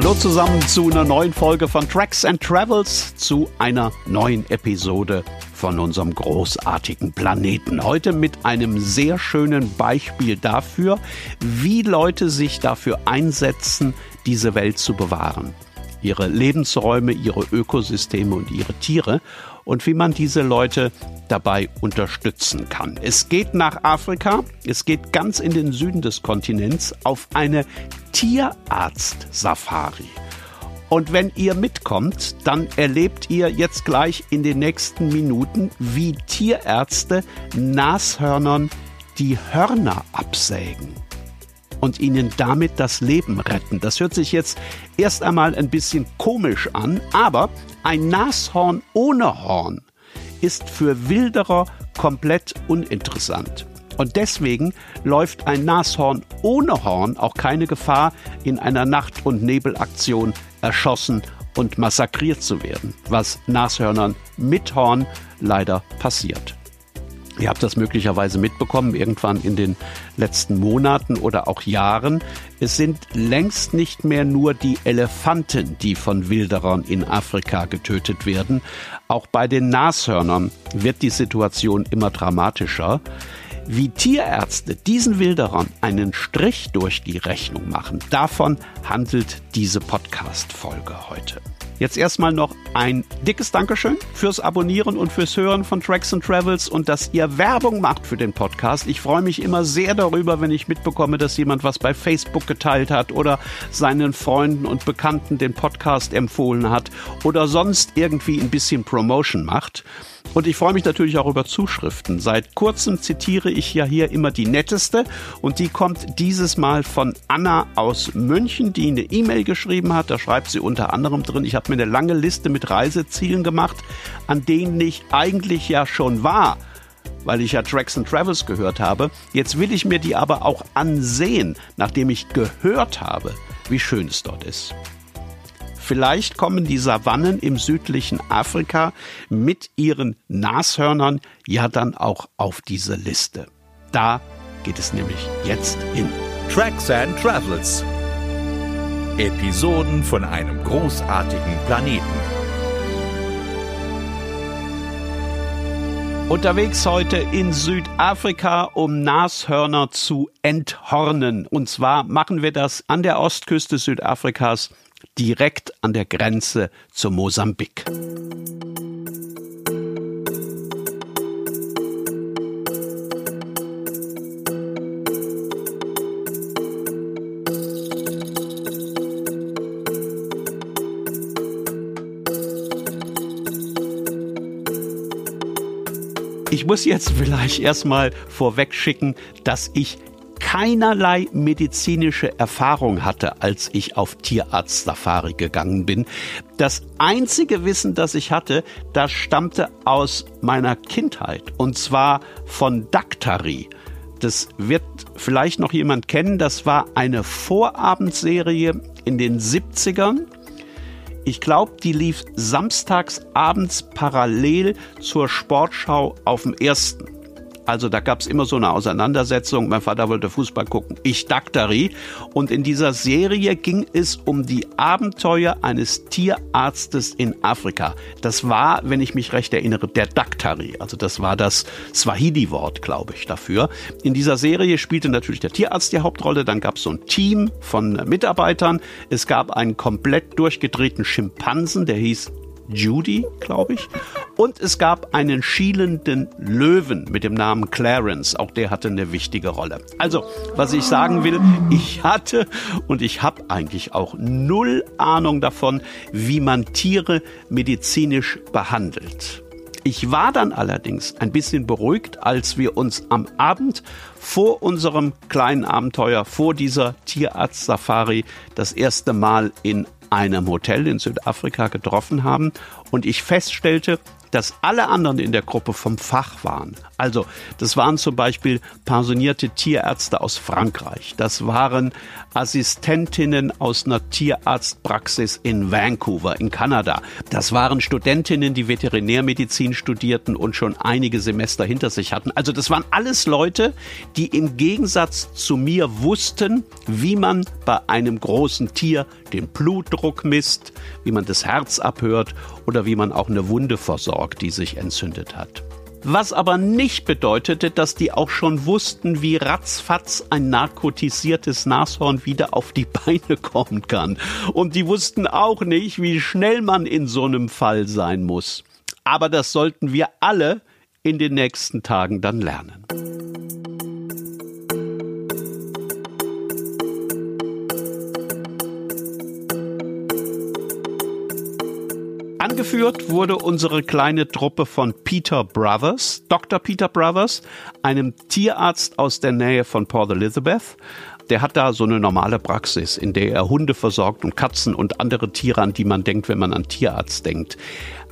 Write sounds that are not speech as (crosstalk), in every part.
Hallo zusammen zu einer neuen Folge von Tracks and Travels, zu einer neuen Episode von unserem großartigen Planeten. Heute mit einem sehr schönen Beispiel dafür, wie Leute sich dafür einsetzen, diese Welt zu bewahren. Ihre Lebensräume, ihre Ökosysteme und ihre Tiere und wie man diese Leute dabei unterstützen kann. Es geht nach Afrika, es geht ganz in den Süden des Kontinents auf eine Tierarzt-Safari. Und wenn ihr mitkommt, dann erlebt ihr jetzt gleich in den nächsten Minuten, wie Tierärzte Nashörnern die Hörner absägen und ihnen damit das Leben retten. Das hört sich jetzt erst einmal ein bisschen komisch an, aber ein Nashorn ohne Horn ist für Wilderer komplett uninteressant. Und deswegen läuft ein Nashorn ohne Horn auch keine Gefahr, in einer Nacht- und Nebelaktion erschossen und massakriert zu werden, was Nashörnern mit Horn leider passiert. Ihr habt das möglicherweise mitbekommen, irgendwann in den letzten Monaten oder auch Jahren. Es sind längst nicht mehr nur die Elefanten, die von Wilderern in Afrika getötet werden. Auch bei den Nashörnern wird die Situation immer dramatischer. Wie Tierärzte diesen Wilderern einen Strich durch die Rechnung machen, davon handelt diese Podcast-Folge heute. Jetzt erstmal noch ein dickes Dankeschön fürs Abonnieren und fürs Hören von Tracks and Travels und dass ihr Werbung macht für den Podcast. Ich freue mich immer sehr darüber, wenn ich mitbekomme, dass jemand was bei Facebook geteilt hat oder seinen Freunden und Bekannten den Podcast empfohlen hat oder sonst irgendwie ein bisschen Promotion macht. Und ich freue mich natürlich auch über Zuschriften. Seit kurzem zitiere ich ja hier immer die netteste und die kommt dieses Mal von Anna aus München, die eine E-Mail geschrieben hat. Da schreibt sie unter anderem drin, ich habe mir eine lange Liste mit Reisezielen gemacht, an denen ich eigentlich ja schon war weil ich ja Tracks and Travels gehört habe. Jetzt will ich mir die aber auch ansehen, nachdem ich gehört habe, wie schön es dort ist. Vielleicht kommen die Savannen im südlichen Afrika mit ihren Nashörnern ja dann auch auf diese Liste. Da geht es nämlich jetzt hin. Tracks and Travels. Episoden von einem großartigen Planeten. Unterwegs heute in Südafrika, um Nashörner zu enthornen. Und zwar machen wir das an der Ostküste Südafrikas direkt an der Grenze zu Mosambik. Ich muss jetzt vielleicht erstmal vorweg schicken, dass ich keinerlei medizinische Erfahrung hatte, als ich auf Tierarzt-Safari gegangen bin. Das einzige Wissen, das ich hatte, das stammte aus meiner Kindheit und zwar von Daktari. Das wird vielleicht noch jemand kennen. Das war eine Vorabendserie in den 70ern. Ich glaube, die lief samstags abends parallel zur Sportschau auf dem ersten. Also da gab es immer so eine Auseinandersetzung. Mein Vater wollte Fußball gucken, ich Daktari. Und in dieser Serie ging es um die Abenteuer eines Tierarztes in Afrika. Das war, wenn ich mich recht erinnere, der Daktari. Also das war das Swahili-Wort, glaube ich, dafür. In dieser Serie spielte natürlich der Tierarzt die Hauptrolle. Dann gab es so ein Team von Mitarbeitern. Es gab einen komplett durchgedrehten Schimpansen, der hieß Judy, glaube ich. Und es gab einen schielenden Löwen mit dem Namen Clarence. Auch der hatte eine wichtige Rolle. Also, was ich sagen will, ich hatte und ich habe eigentlich auch null Ahnung davon, wie man Tiere medizinisch behandelt. Ich war dann allerdings ein bisschen beruhigt, als wir uns am Abend vor unserem kleinen Abenteuer, vor dieser Tierarzt-Safari, das erste Mal in einem Hotel in Südafrika getroffen haben und ich feststellte, dass alle anderen in der Gruppe vom Fach waren. Also, das waren zum Beispiel pensionierte Tierärzte aus Frankreich. Das waren Assistentinnen aus einer Tierarztpraxis in Vancouver in Kanada. Das waren Studentinnen, die Veterinärmedizin studierten und schon einige Semester hinter sich hatten. Also, das waren alles Leute, die im Gegensatz zu mir wussten, wie man bei einem großen Tier den Blutdruck misst, wie man das Herz abhört oder wie man auch eine Wunde versorgt, die sich entzündet hat. Was aber nicht bedeutete, dass die auch schon wussten, wie ratzfatz ein narkotisiertes Nashorn wieder auf die (laughs) Beine kommen kann. Und die wussten auch nicht, wie schnell man in so einem Fall sein muss. Aber das sollten wir alle in den nächsten Tagen dann lernen. Angeführt wurde unsere kleine Truppe von Peter Brothers, Dr. Peter Brothers, einem Tierarzt aus der Nähe von Port Elizabeth. Der hat da so eine normale Praxis, in der er Hunde versorgt und Katzen und andere Tiere, an die man denkt, wenn man an Tierarzt denkt.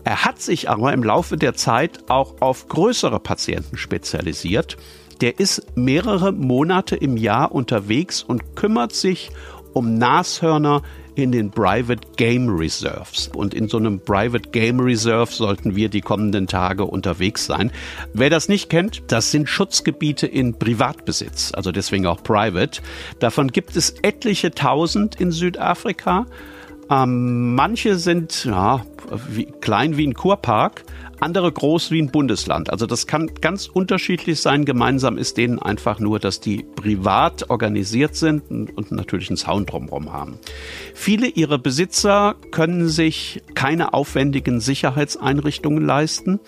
Er hat sich aber im Laufe der Zeit auch auf größere Patienten spezialisiert. Der ist mehrere Monate im Jahr unterwegs und kümmert sich um Nashörner in den Private Game Reserves. Und in so einem Private Game Reserve sollten wir die kommenden Tage unterwegs sein. Wer das nicht kennt, das sind Schutzgebiete in Privatbesitz, also deswegen auch Private. Davon gibt es etliche tausend in Südafrika. Ähm, manche sind ja, wie, klein wie ein Kurpark, andere groß wie ein Bundesland. Also das kann ganz unterschiedlich sein. Gemeinsam ist denen einfach nur, dass die privat organisiert sind und natürlich einen Zaun drumherum haben. Viele ihrer Besitzer können sich keine aufwendigen Sicherheitseinrichtungen leisten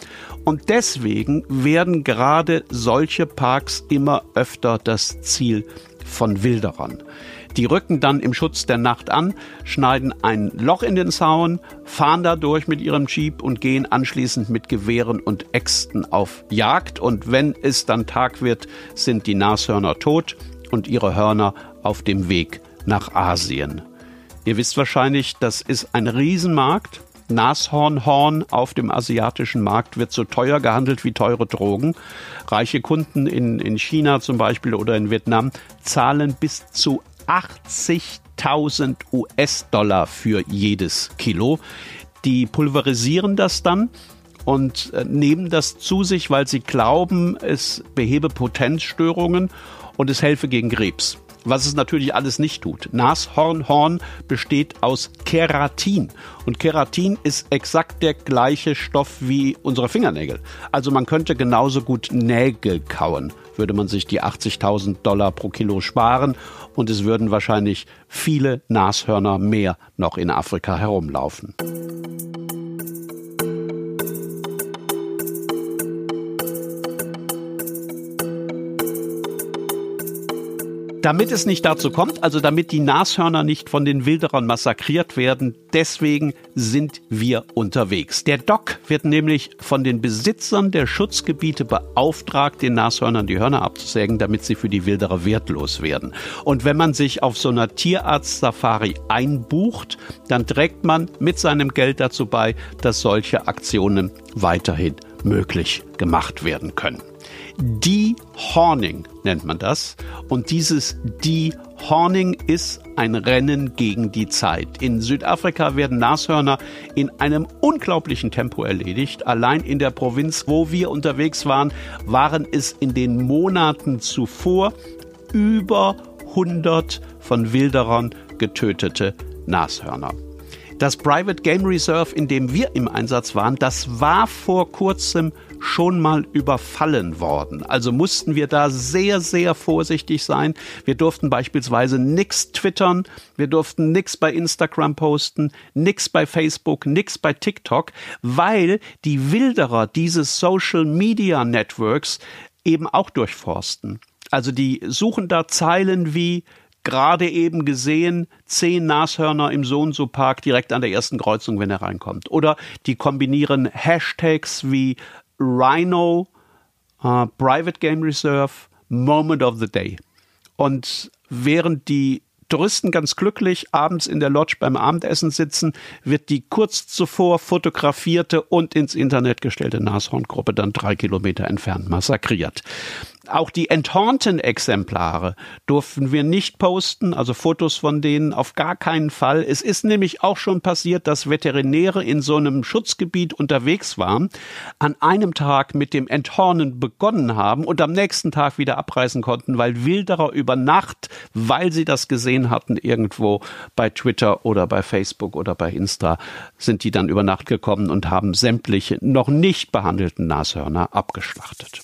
und deswegen werden gerade solche Parks immer öfter das Ziel von Wilderern. Die rücken dann im Schutz der Nacht an, schneiden ein Loch in den Zaun, fahren da durch mit ihrem Jeep und gehen anschließend mit Gewehren und Äxten auf Jagd. Und wenn es dann Tag wird, sind die Nashörner tot und ihre Hörner auf dem Weg nach Asien. Ihr wisst wahrscheinlich, das ist ein Riesenmarkt. Nashornhorn auf dem asiatischen Markt wird so teuer gehandelt wie teure Drogen. Reiche Kunden in, in China zum Beispiel oder in Vietnam zahlen bis zu 80.000 US-Dollar für jedes Kilo. Die pulverisieren das dann und äh, nehmen das zu sich, weil sie glauben, es behebe Potenzstörungen und es helfe gegen Krebs was es natürlich alles nicht tut. Nashornhorn besteht aus Keratin und Keratin ist exakt der gleiche Stoff wie unsere Fingernägel. Also man könnte genauso gut Nägel kauen, würde man sich die 80.000 Dollar pro Kilo sparen und es würden wahrscheinlich viele Nashörner mehr noch in Afrika herumlaufen. Damit es nicht dazu kommt, also damit die Nashörner nicht von den Wilderern massakriert werden, deswegen sind wir unterwegs. Der Doc wird nämlich von den Besitzern der Schutzgebiete beauftragt, den Nashörnern die Hörner abzusägen, damit sie für die Wilderer wertlos werden. Und wenn man sich auf so einer Tierarzt-Safari einbucht, dann trägt man mit seinem Geld dazu bei, dass solche Aktionen weiterhin möglich gemacht werden können. De-Horning nennt man das. Und dieses De-Horning ist ein Rennen gegen die Zeit. In Südafrika werden Nashörner in einem unglaublichen Tempo erledigt. Allein in der Provinz, wo wir unterwegs waren, waren es in den Monaten zuvor über 100 von Wilderern getötete Nashörner. Das Private Game Reserve, in dem wir im Einsatz waren, das war vor kurzem schon mal überfallen worden. Also mussten wir da sehr, sehr vorsichtig sein. Wir durften beispielsweise nichts twittern, wir durften nichts bei Instagram posten, nichts bei Facebook, nichts bei TikTok, weil die Wilderer dieses Social Media Networks eben auch durchforsten. Also die suchen da Zeilen wie gerade eben gesehen, zehn Nashörner im so so Park direkt an der ersten Kreuzung, wenn er reinkommt. Oder die kombinieren Hashtags wie Rhino, uh, Private Game Reserve, Moment of the Day. Und während die Touristen ganz glücklich abends in der Lodge beim Abendessen sitzen, wird die kurz zuvor fotografierte und ins Internet gestellte Nashorngruppe dann drei Kilometer entfernt massakriert. Auch die enthornten Exemplare durften wir nicht posten, also Fotos von denen auf gar keinen Fall. Es ist nämlich auch schon passiert, dass Veterinäre in so einem Schutzgebiet unterwegs waren, an einem Tag mit dem Enthornen begonnen haben und am nächsten Tag wieder abreisen konnten, weil Wilderer über Nacht, weil sie das gesehen hatten irgendwo bei Twitter oder bei Facebook oder bei Insta, sind die dann über Nacht gekommen und haben sämtliche noch nicht behandelten Nashörner abgeschlachtet.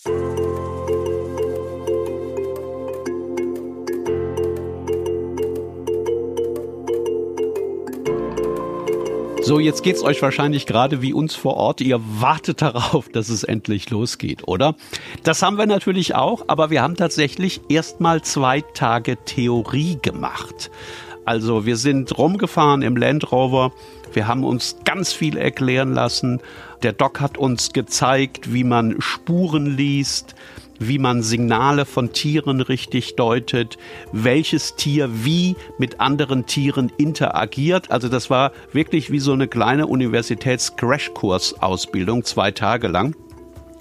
So, jetzt geht's euch wahrscheinlich gerade wie uns vor Ort. Ihr wartet darauf, dass es endlich losgeht, oder? Das haben wir natürlich auch, aber wir haben tatsächlich erstmal zwei Tage Theorie gemacht. Also wir sind rumgefahren im Land Rover. Wir haben uns ganz viel erklären lassen. Der Doc hat uns gezeigt, wie man Spuren liest, wie man Signale von Tieren richtig deutet, welches Tier wie mit anderen Tieren interagiert. Also das war wirklich wie so eine kleine Universitäts-Crashkurs-Ausbildung, zwei Tage lang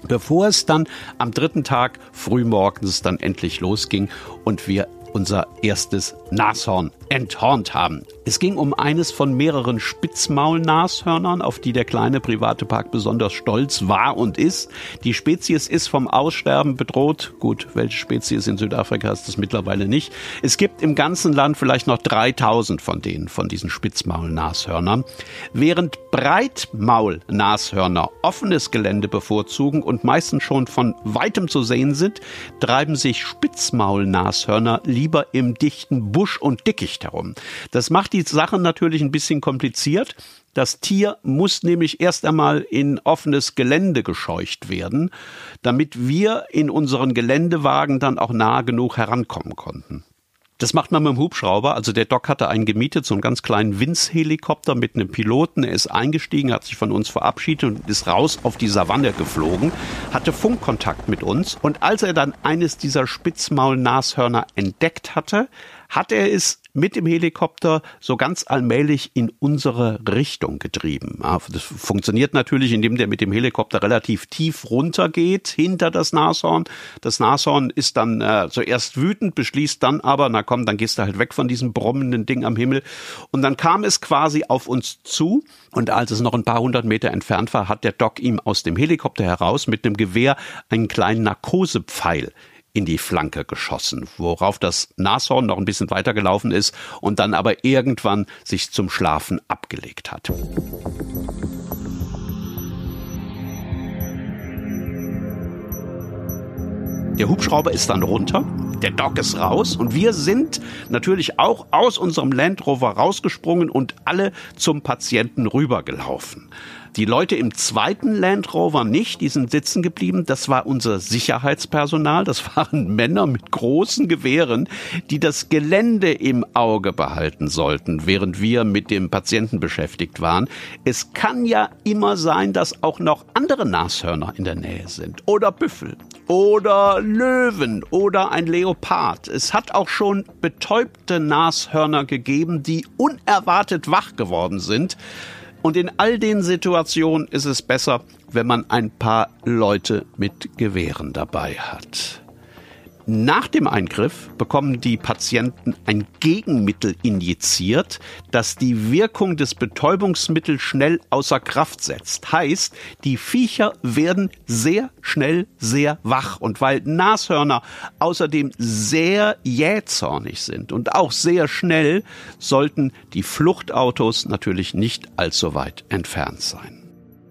bevor es dann am dritten Tag frühmorgens dann endlich losging und wir unser erstes Nashorn enthornt haben. Es ging um eines von mehreren Spitzmaulnashörnern, auf die der kleine private Park besonders stolz war und ist. Die Spezies ist vom Aussterben bedroht. Gut, welche Spezies in Südafrika ist das mittlerweile nicht. Es gibt im ganzen Land vielleicht noch 3000 von denen, von diesen Spitzmaulnashörnern. Während Breitmaulnashörner offenes Gelände bevorzugen und meistens schon von weitem zu sehen sind, treiben sich Spitzmaulnashörner lieber im dichten Busch und Dickicht herum. Das macht die Sache natürlich ein bisschen kompliziert. Das Tier muss nämlich erst einmal in offenes Gelände gescheucht werden, damit wir in unseren Geländewagen dann auch nah genug herankommen konnten. Das macht man mit dem Hubschrauber. Also der Doc hatte einen gemietet, so einen ganz kleinen Winz-Helikopter mit einem Piloten. Er ist eingestiegen, hat sich von uns verabschiedet und ist raus auf die Savanne geflogen, hatte Funkkontakt mit uns. Und als er dann eines dieser Spitzmaul-Nashörner entdeckt hatte, hat er es mit dem Helikopter so ganz allmählich in unsere Richtung getrieben. Das funktioniert natürlich, indem der mit dem Helikopter relativ tief runtergeht hinter das Nashorn. Das Nashorn ist dann äh, zuerst wütend, beschließt dann aber, na komm, dann gehst du halt weg von diesem brummenden Ding am Himmel. Und dann kam es quasi auf uns zu. Und als es noch ein paar hundert Meter entfernt war, hat der Doc ihm aus dem Helikopter heraus mit einem Gewehr einen kleinen Narkosepfeil in die Flanke geschossen, worauf das Nashorn noch ein bisschen weitergelaufen ist und dann aber irgendwann sich zum Schlafen abgelegt hat. Der Hubschrauber ist dann runter, der Dock ist raus und wir sind natürlich auch aus unserem Land Rover rausgesprungen und alle zum Patienten rübergelaufen. Die Leute im zweiten Land Rover nicht, die sind sitzen geblieben. Das war unser Sicherheitspersonal. Das (laughs) waren Männer mit großen Gewehren, die das Gelände im Auge behalten sollten, während wir mit dem Patienten beschäftigt waren. Es kann ja immer sein, dass auch noch andere Nashörner in der Nähe sind oder Büffel oder Löwen oder ein Leopard. Es hat auch schon betäubte Nashörner gegeben, die unerwartet wach geworden sind. Und in all den Situationen ist es besser, wenn man ein paar Leute mit Gewehren dabei hat. Nach dem Eingriff bekommen die Patienten ein Gegenmittel injiziert, das die Wirkung des Betäubungsmittels schnell außer Kraft setzt. Heißt, die Viecher werden sehr schnell sehr wach. Und weil Nashörner außerdem sehr jähzornig sind und auch sehr schnell, sollten die Fluchtautos natürlich nicht allzu weit entfernt sein.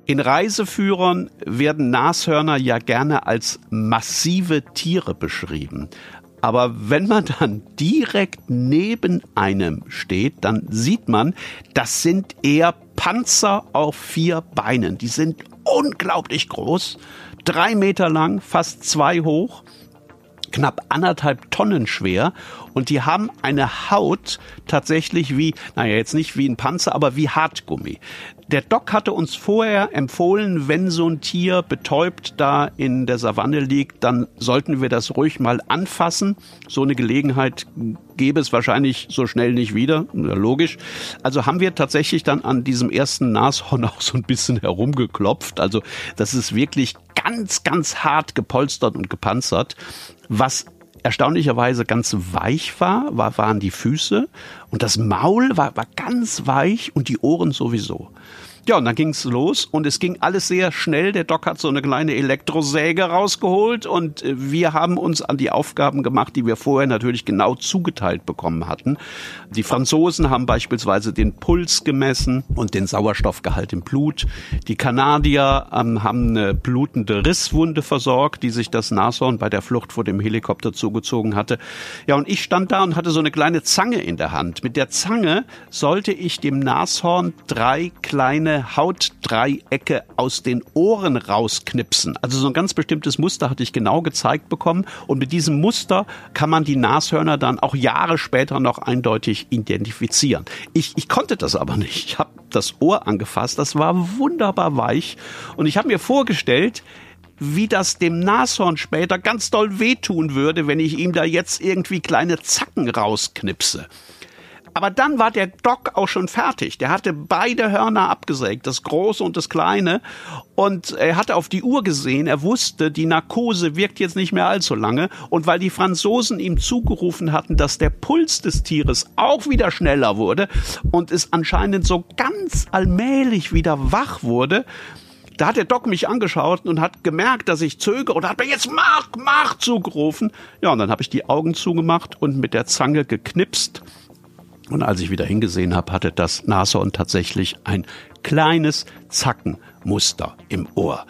In Reiseführern werden Nashörner ja gerne als massive Tiere beschrieben. Aber wenn man dann direkt neben einem steht, dann sieht man, das sind eher Panzer auf vier Beinen. Die sind unglaublich groß, drei Meter lang, fast zwei hoch knapp anderthalb Tonnen schwer und die haben eine Haut tatsächlich wie, naja, jetzt nicht wie ein Panzer, aber wie Hartgummi. Der Doc hatte uns vorher empfohlen, wenn so ein Tier betäubt da in der Savanne liegt, dann sollten wir das ruhig mal anfassen. So eine Gelegenheit gäbe es wahrscheinlich so schnell nicht wieder, logisch. Also haben wir tatsächlich dann an diesem ersten Nashorn (laughs) auch so ein bisschen herumgeklopft. Also das ist wirklich ganz, ganz hart gepolstert und gepanzert. Was erstaunlicherweise ganz weich war, war, waren die Füße und das Maul war, war ganz weich und die Ohren sowieso. Ja, und dann ging's los und es ging alles sehr schnell. Der Doc hat so eine kleine Elektrosäge rausgeholt und äh, wir haben uns an die Aufgaben gemacht, die wir vorher natürlich genau zugeteilt bekommen hatten. Die Franzosen haben beispielsweise den Puls gemessen und den Sauerstoffgehalt im Blut. Die Kanadier ähm, haben eine blutende Risswunde versorgt, die sich das Nashorn bei der Flucht vor dem Helikopter zugezogen hatte. Ja, und ich stand da und hatte so eine kleine Zange in der Hand. Mit der Zange sollte ich dem Nashorn drei kleine Hautdreiecke aus den Ohren rausknipsen. Also so ein ganz bestimmtes Muster hatte ich genau gezeigt bekommen. Und mit diesem Muster kann man die Nashörner dann auch Jahre später noch eindeutig identifizieren. Ich, ich konnte das aber nicht. Ich habe das Ohr angefasst. Das war wunderbar weich. Und ich habe mir vorgestellt, wie das dem Nashorn später ganz doll wehtun würde, wenn ich ihm da jetzt irgendwie kleine Zacken rausknipse. Aber dann war der Doc auch schon fertig. Der hatte beide Hörner abgesägt, das große und das kleine. Und er hatte auf die Uhr gesehen. Er wusste, die Narkose wirkt jetzt nicht mehr allzu lange. Und weil die Franzosen ihm zugerufen hatten, dass der Puls des Tieres auch wieder schneller wurde und es anscheinend so ganz allmählich wieder wach wurde, da hat der Doc mich angeschaut und hat gemerkt, dass ich zögere und hat mir jetzt mach, mach zugerufen. Ja, und dann habe ich die Augen zugemacht und mit der Zange geknipst und als ich wieder hingesehen habe, hatte das Nashorn tatsächlich ein kleines Zackenmuster im Ohr.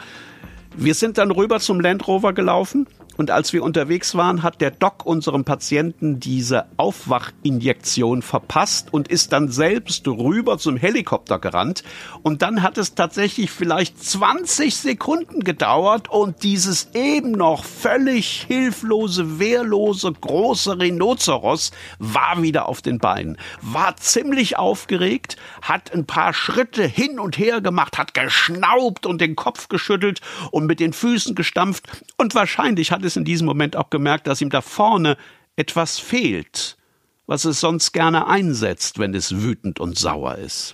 Wir sind dann rüber zum Land Rover gelaufen und als wir unterwegs waren, hat der Doc unserem Patienten diese Aufwachinjektion verpasst und ist dann selbst rüber zum Helikopter gerannt. Und dann hat es tatsächlich vielleicht 20 Sekunden gedauert und dieses eben noch völlig hilflose, wehrlose, große Rhinoceros war wieder auf den Beinen, war ziemlich aufgeregt, hat ein paar Schritte hin und her gemacht, hat geschnaubt und den Kopf geschüttelt und mit den Füßen gestampft und wahrscheinlich hat es in diesem Moment auch gemerkt, dass ihm da vorne etwas fehlt, was es sonst gerne einsetzt, wenn es wütend und sauer ist.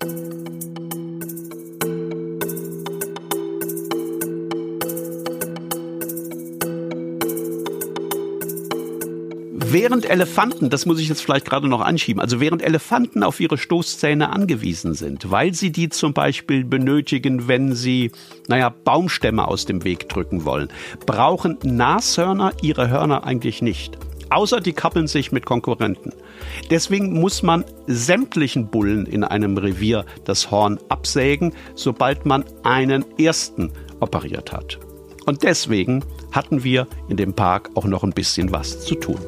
Während Elefanten, das muss ich jetzt vielleicht gerade noch anschieben, also während Elefanten auf ihre Stoßzähne angewiesen sind, weil sie die zum Beispiel benötigen, wenn sie, naja, Baumstämme aus dem Weg drücken wollen, brauchen Nashörner ihre Hörner eigentlich nicht. Außer die kappeln sich mit Konkurrenten. Deswegen muss man sämtlichen Bullen in einem Revier das Horn absägen, sobald man einen ersten operiert hat. Und deswegen hatten wir in dem Park auch noch ein bisschen was zu tun.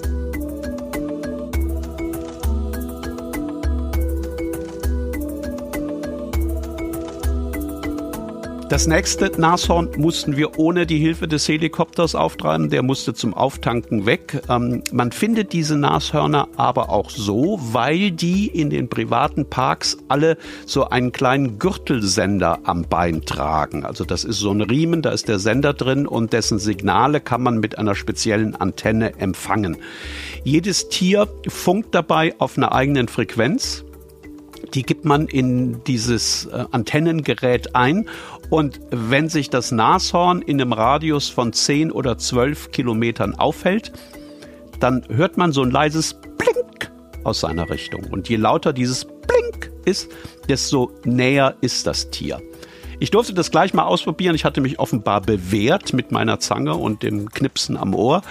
Das nächste Nashorn mussten wir ohne die Hilfe des Helikopters auftreiben. Der musste zum Auftanken weg. Ähm, man findet diese Nashörner aber auch so, weil die in den privaten Parks alle so einen kleinen Gürtelsender am Bein tragen. Also das ist so ein Riemen, da ist der Sender drin und dessen Signale kann man mit einer speziellen Antenne empfangen. Jedes Tier funkt dabei auf einer eigenen Frequenz die gibt man in dieses äh, Antennengerät ein und wenn sich das Nashorn in einem Radius von 10 oder 12 Kilometern aufhält, dann hört man so ein leises Blink aus seiner Richtung. Und je lauter dieses Blink ist, desto näher ist das Tier. Ich durfte das gleich mal ausprobieren. Ich hatte mich offenbar bewährt mit meiner Zange und dem Knipsen am Ohr.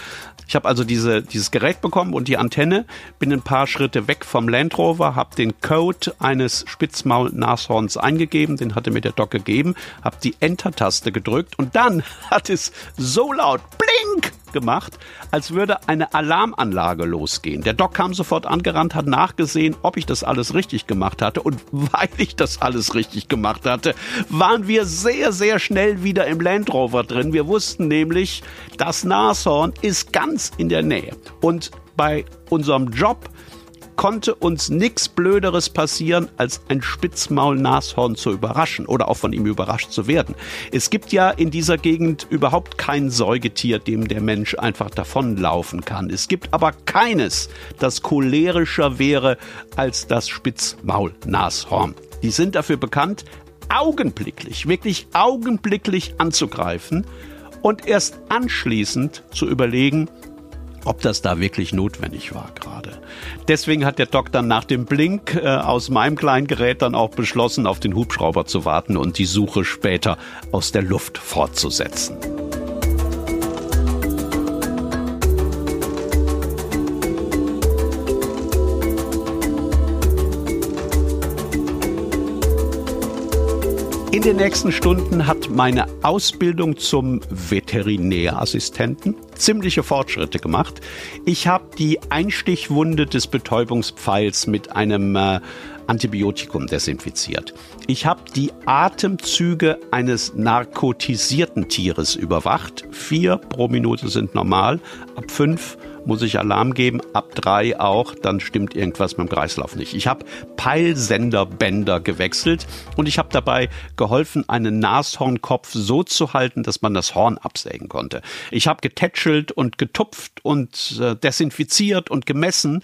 Ich habe also diese, dieses Gerät bekommen und die Antenne, bin ein paar Schritte weg vom Land Rover, habe den Code eines Spitzmaul-Nashorns eingegeben, den hatte mir der Doc gegeben, habe die Enter-Taste gedrückt und dann (laughs) hat es so laut Blink gemacht, als würde eine Alarmanlage losgehen. Der Doc kam sofort angerannt, hat nachgesehen, ob ich das alles richtig gemacht hatte. Und (laughs) weil ich das alles richtig gemacht hatte, waren wir sehr, sehr schnell wieder im Land Rover drin. Wir wussten nämlich, das Nashorn ist ganz in der Nähe. Und bei unserem Job konnte uns nichts Blöderes passieren, als ein Spitzmaul-Nashorn zu überraschen oder auch von ihm überrascht zu werden. Es gibt ja in dieser Gegend überhaupt kein Säugetier, dem der Mensch einfach davonlaufen kann. Es gibt aber keines, das cholerischer wäre als das Spitzmaul-Nashorn. Die sind dafür bekannt, augenblicklich, wirklich augenblicklich anzugreifen und erst anschließend zu überlegen, ob das da wirklich notwendig war gerade. Deswegen hat der Doc dann nach dem Blink äh, aus meinem kleinen Gerät dann auch beschlossen, auf den Hubschrauber zu warten und die Suche später aus der Luft fortzusetzen. In den nächsten Stunden hat meine Ausbildung zum Veterinärassistenten ziemliche Fortschritte gemacht. Ich habe die Einstichwunde des Betäubungspfeils mit einem äh, Antibiotikum desinfiziert. Ich habe die Atemzüge eines narkotisierten Tieres überwacht. Vier pro Minute sind normal, ab fünf muss ich Alarm geben, ab drei auch, dann stimmt irgendwas mit dem Kreislauf nicht. Ich habe Peilsenderbänder gewechselt und ich habe dabei geholfen, einen Nashornkopf so zu halten, dass man das Horn absägen konnte. Ich habe getätschelt und getupft und äh, desinfiziert und gemessen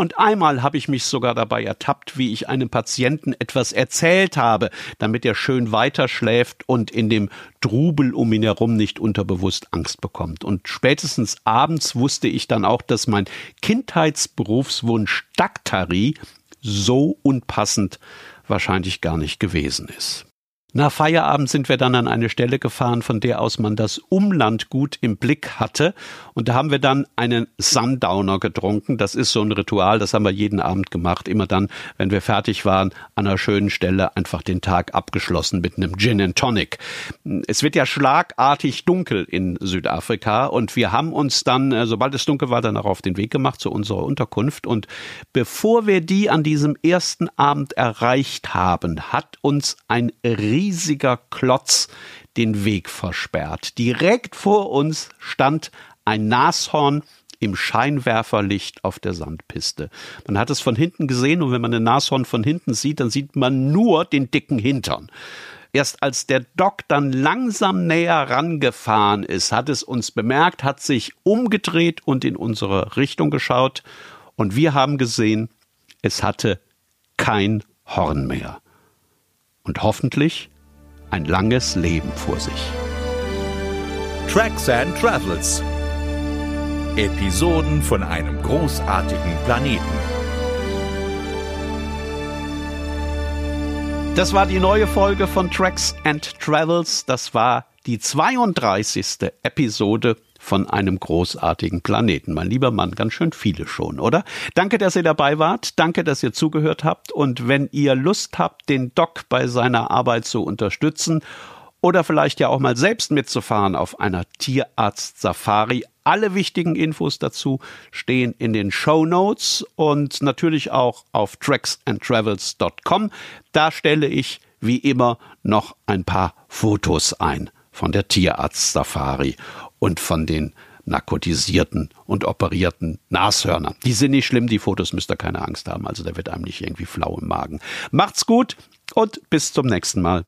und einmal habe ich mich sogar dabei ertappt, wie ich einem Patienten etwas erzählt habe, damit er schön weiterschläft und in dem Trubel um ihn herum nicht unterbewusst Angst bekommt. Und spätestens abends wusste ich dann auch, dass mein Kindheitsberufswunsch Daktari so unpassend wahrscheinlich gar nicht gewesen ist. Nach Feierabend sind wir dann an eine Stelle gefahren, von der aus man das Umland gut im Blick hatte. Und da haben wir dann einen Sundowner getrunken. Das ist so ein Ritual, das haben wir jeden Abend gemacht. Immer dann, wenn wir fertig waren, an einer schönen Stelle einfach den Tag abgeschlossen mit einem Gin and Tonic. Es wird ja schlagartig dunkel in Südafrika und wir haben uns dann, äh, sobald es dunkel war, dann auch auf den Weg gemacht zu unserer Unterkunft. Und bevor wir die an diesem ersten Abend erreicht haben, hat uns ein riesiger Klotz den Weg versperrt. Direkt vor uns stand ein Nashorn im Scheinwerferlicht auf der Sandpiste. Man hat es von hinten gesehen und wenn man ein Nashorn von hinten sieht, dann sieht man nur den dicken Hintern. Erst als der Doc dann langsam näher rangefahren ist, hat es uns bemerkt, hat sich umgedreht und in unsere Richtung geschaut und wir haben gesehen, es hatte kein Horn mehr und hoffentlich ein langes Leben vor sich. Tracks and Travels. Episoden von einem großartigen Planeten. Das war die neue Folge von Tracks and Travels. Das war die 32. Episode von einem großartigen Planeten. Mein lieber Mann, ganz schön viele schon, oder? Danke, dass ihr dabei wart. Danke, dass ihr zugehört habt. Und wenn ihr Lust habt, den Doc bei seiner Arbeit zu unterstützen oder vielleicht ja auch mal selbst mitzufahren auf einer Tierarzt-Safari, alle wichtigen Infos dazu stehen in den Show Notes und natürlich auch auf tracksandtravels.com. Da stelle ich wie immer noch ein paar Fotos ein von der Tierarzt-Safari und von den narkotisierten und operierten Nashörnern. Die sind nicht schlimm, die Fotos müsst ihr keine Angst haben. Also da wird einem nicht irgendwie flau im Magen. Macht's gut und bis zum nächsten Mal.